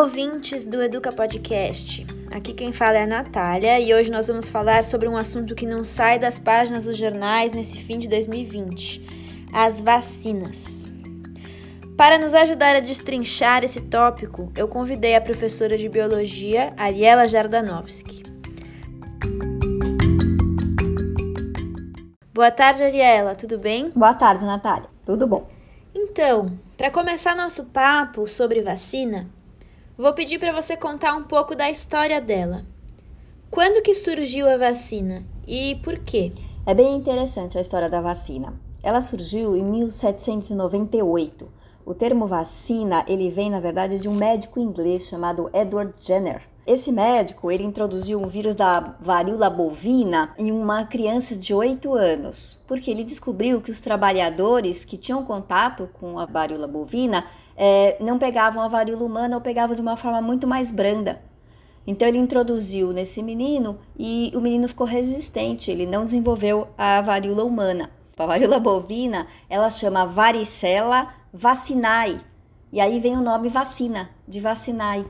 Olá, ouvintes do Educa Podcast. Aqui quem fala é a Natália e hoje nós vamos falar sobre um assunto que não sai das páginas dos jornais nesse fim de 2020: as vacinas. Para nos ajudar a destrinchar esse tópico, eu convidei a professora de biologia, Ariela Jardanovski. Boa tarde, Ariela, tudo bem? Boa tarde, Natália. Tudo bom? Então, para começar nosso papo sobre vacina, vou pedir para você contar um pouco da história dela. Quando que surgiu a vacina e por quê? É bem interessante a história da vacina. Ela surgiu em 1798. O termo vacina, ele vem na verdade de um médico inglês chamado Edward Jenner. Esse médico, ele introduziu um vírus da varíola bovina em uma criança de 8 anos, porque ele descobriu que os trabalhadores que tinham contato com a varíola bovina é, não pegavam a varíola humana ou pegavam de uma forma muito mais branda. Então ele introduziu nesse menino e o menino ficou resistente, ele não desenvolveu a varíola humana. A varíola bovina, ela chama varicela vacinae, e aí vem o nome vacina, de vacinae.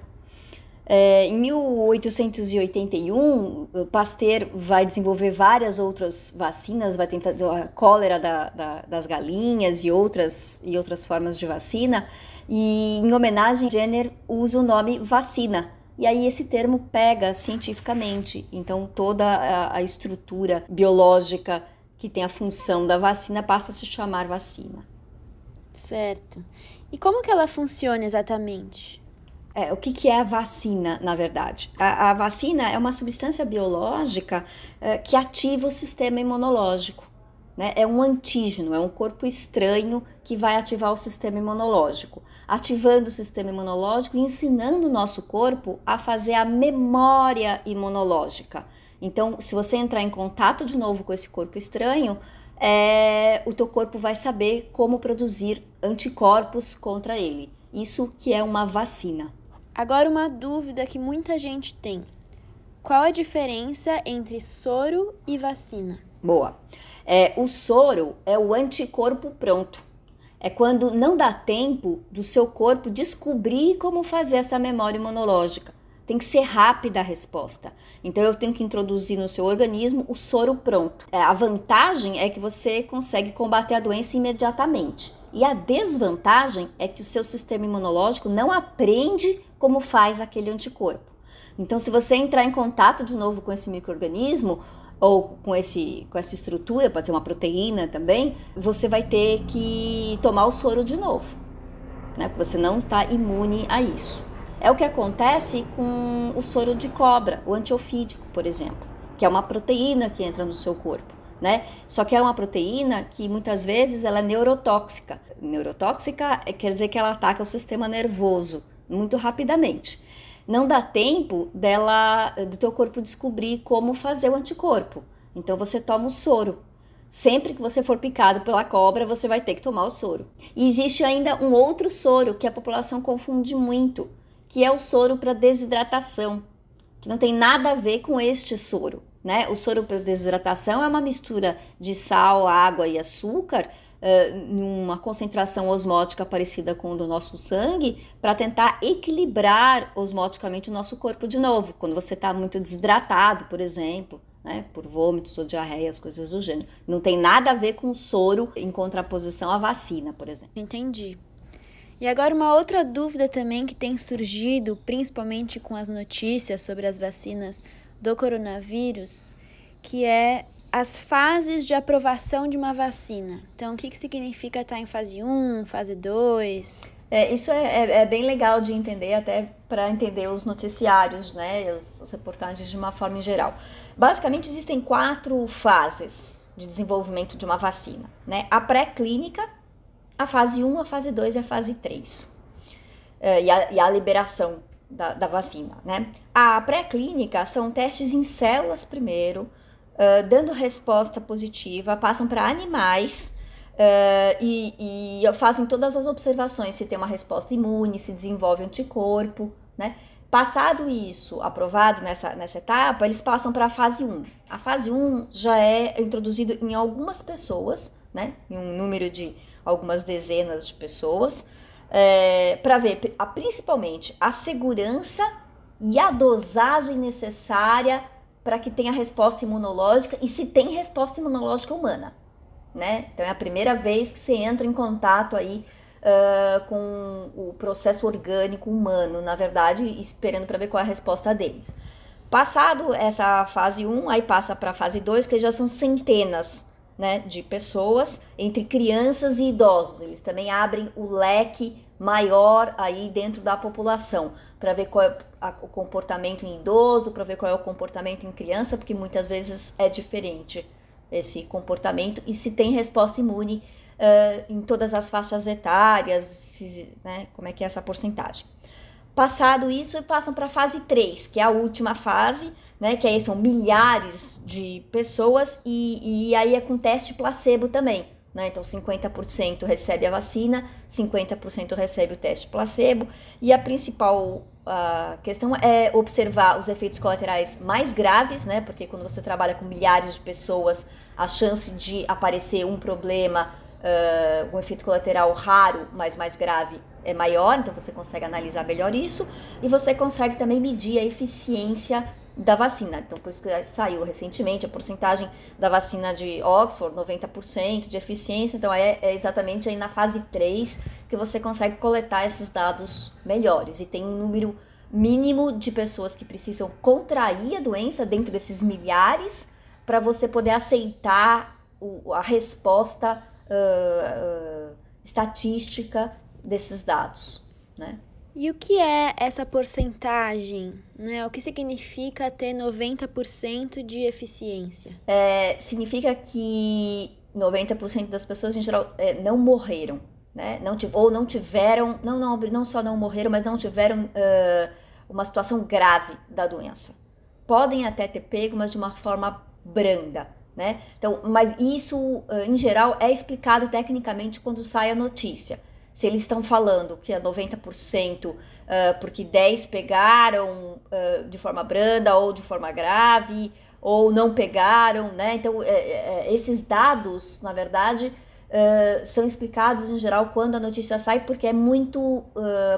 É, em 1881, Pasteur vai desenvolver várias outras vacinas, vai tentar a cólera da, da, das galinhas e outras, e outras formas de vacina. E em homenagem, Jenner usa o nome vacina. E aí esse termo pega cientificamente. Então toda a, a estrutura biológica que tem a função da vacina passa a se chamar vacina. Certo. E como que ela funciona exatamente? É, o que, que, é a vacina, na verdade? A, a vacina é uma substância biológica é, que ativa o sistema imunológico. Né? É um antígeno, é um corpo estranho que vai ativar o sistema imunológico, ativando o sistema imunológico e ensinando o nosso corpo a fazer a memória imunológica. Então, se você entrar em contato de novo com esse corpo estranho, é, o teu corpo vai saber como produzir anticorpos contra ele. Isso que é uma vacina. Agora, uma dúvida que muita gente tem: qual a diferença entre soro e vacina? Boa. É, o soro é o anticorpo pronto. É quando não dá tempo do seu corpo descobrir como fazer essa memória imunológica. Tem que ser rápida a resposta. Então eu tenho que introduzir no seu organismo o soro pronto. É, a vantagem é que você consegue combater a doença imediatamente. E a desvantagem é que o seu sistema imunológico não aprende como faz aquele anticorpo. Então, se você entrar em contato de novo com esse microorganismo ou com, esse, com essa estrutura, pode ser uma proteína também, você vai ter que tomar o soro de novo, né? Porque você não está imune a isso. É o que acontece com o soro de cobra, o antiofídico, por exemplo, que é uma proteína que entra no seu corpo. Né? Só que é uma proteína que muitas vezes ela é neurotóxica. Neurotóxica quer dizer que ela ataca o sistema nervoso muito rapidamente. Não dá tempo dela, do teu corpo descobrir como fazer o anticorpo. Então você toma o soro. Sempre que você for picado pela cobra, você vai ter que tomar o soro. E existe ainda um outro soro que a população confunde muito, que é o soro para desidratação, que não tem nada a ver com este soro. Né? O soro para desidratação é uma mistura de sal, água e açúcar uh, numa concentração osmótica parecida com o do nosso sangue, para tentar equilibrar osmoticamente o nosso corpo de novo, quando você está muito desidratado, por exemplo. Né, por vômitos ou diarreias, coisas do gênero. Não tem nada a ver com soro em contraposição à vacina, por exemplo. Entendi. E agora uma outra dúvida também que tem surgido, principalmente com as notícias sobre as vacinas do coronavírus, que é as fases de aprovação de uma vacina. Então, o que, que significa estar em fase 1, fase 2? É, isso é, é, é, bem legal de entender, até para entender os noticiários, né, as, reportagens de uma forma em geral. Basicamente, existem quatro fases de desenvolvimento de uma vacina, né? A pré-clínica, a fase 1, a fase 2 e a fase 3. É, e, a, e, a, liberação da, da vacina, né? A pré-clínica são testes em células primeiro, uh, dando resposta positiva, passam para animais uh, e, e, fazem todas as observações, se tem uma resposta imune, se desenvolve anticorpo, né? Passado isso, aprovado nessa, nessa etapa, eles passam para a fase 1. A fase 1 já é introduzido em algumas pessoas, né? Em um número de algumas dezenas de pessoas, é, para ver a, principalmente a segurança e a dosagem necessária para que tenha resposta imunológica e se tem resposta imunológica humana, né? Então é a primeira vez que você entra em contato aí uh, com o processo orgânico humano, na verdade, esperando para ver qual é a resposta deles. Passado essa fase 1, aí passa para a fase 2, que já são centenas né, de pessoas, entre crianças e idosos. Eles também abrem o leque maior aí dentro da população, para ver qual é o comportamento em idoso, para ver qual é o comportamento em criança, porque muitas vezes é diferente esse comportamento e se tem resposta imune uh, em todas as faixas etárias, se, né, como é que é essa porcentagem. Passado isso, passam para a fase 3, que é a última fase, né, que aí são milhares de pessoas, e, e aí é com teste placebo também. Né? Então, 50% recebe a vacina, 50% recebe o teste placebo, e a principal questão é observar os efeitos colaterais mais graves, né? porque quando você trabalha com milhares de pessoas, a chance de aparecer um problema uh, um efeito colateral raro, mas mais grave, é maior, então você consegue analisar melhor isso e você consegue também medir a eficiência da vacina. Então, por isso que saiu recentemente a porcentagem da vacina de Oxford, 90% de eficiência. Então, é, é, exatamente aí na fase 3 que você consegue coletar esses dados melhores. E tem um número mínimo de pessoas que precisam contrair a doença dentro desses milhares para você poder aceitar o, a resposta uh, estatística desses dados, né? E o que é essa porcentagem? Né? O que significa ter 90% de eficiência? É, significa que 90% das pessoas em geral é, não morreram, né? Não, ou não tiveram, não, não, não só não morreram, mas não tiveram uh, uma situação grave da doença. Podem até ter pego, mas de uma forma branda. Né? Então, mas isso, em geral, é explicado tecnicamente quando sai a notícia. Se eles estão falando que é 90% porque 10 pegaram de forma branda ou de forma grave, ou não pegaram, né? Então, é, é, é, esses dados, na verdade, são explicados em geral quando a notícia sai, porque é muito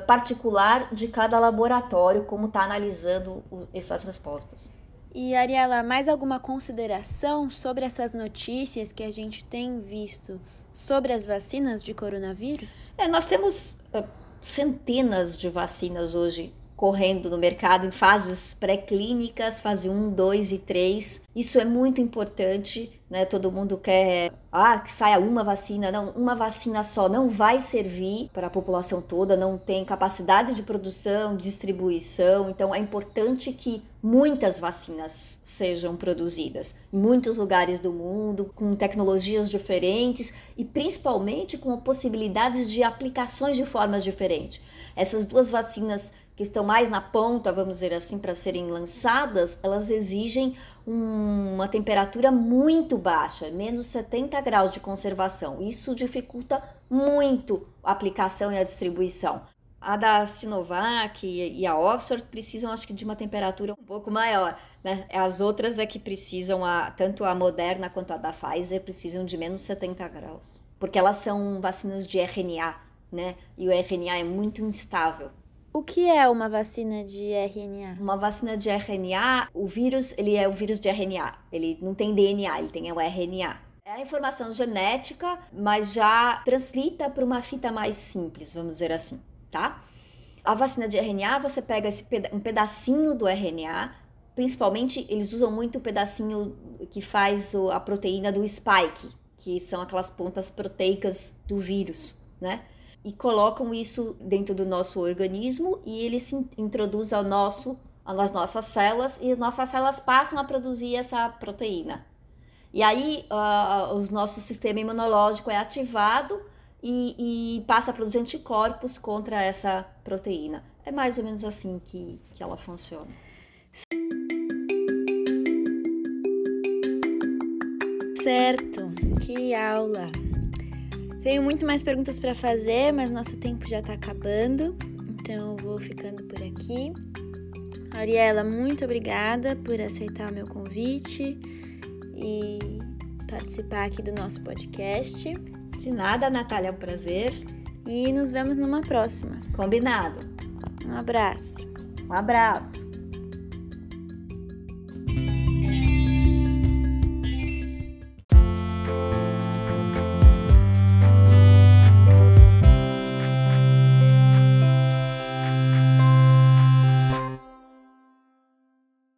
particular de cada laboratório como está analisando essas respostas. E Ariela, mais alguma consideração sobre essas notícias que a gente tem visto sobre as vacinas de coronavírus? É, nós temos uh, centenas de vacinas hoje correndo no mercado em fases pré-clínicas, fase 1, 2 e 3. Isso é muito importante, né? Todo mundo quer ah, que saia uma vacina. Não, uma vacina só não vai servir para a população toda, não tem capacidade de produção, distribuição. Então é importante que muitas vacinas sejam produzidas em muitos lugares do mundo, com tecnologias diferentes e principalmente com possibilidades de aplicações de formas diferentes. Essas duas vacinas que estão mais na ponta, vamos dizer assim, para serem lançadas, elas exigem um, uma temperatura muito baixa, menos 70 graus de conservação. Isso dificulta muito a aplicação e a distribuição. A da Sinovac e a Oxford precisam, acho que, de uma temperatura um pouco maior. Né? As outras é que precisam, a, tanto a Moderna quanto a da Pfizer, precisam de menos 70 graus. Porque elas são vacinas de RNA, né? E o RNA é muito instável. O que é uma vacina de RNA? Uma vacina de RNA, o vírus, ele é o vírus de RNA. Ele não tem DNA, ele tem o RNA. É a informação genética, mas já transcrita para uma fita mais simples, vamos dizer assim, tá? A vacina de RNA, você pega esse um pedacinho do RNA, principalmente eles usam muito o pedacinho que faz a proteína do spike, que são aquelas pontas proteicas do vírus, né? E colocam isso dentro do nosso organismo e ele se introduz ao nosso, às nossas células e nossas células passam a produzir essa proteína. E aí uh, o nosso sistema imunológico é ativado e, e, passa a produzir anticorpos contra essa proteína. É mais ou menos assim que, que ela funciona. Certo, que aula! Tenho muito mais perguntas para fazer, mas nosso tempo já está acabando, então eu vou ficando por aqui. Ariela, muito obrigada por aceitar o meu convite e participar aqui do nosso podcast. De nada, Natália, é um prazer. E nos vemos numa próxima. Combinado. Um abraço. Um abraço.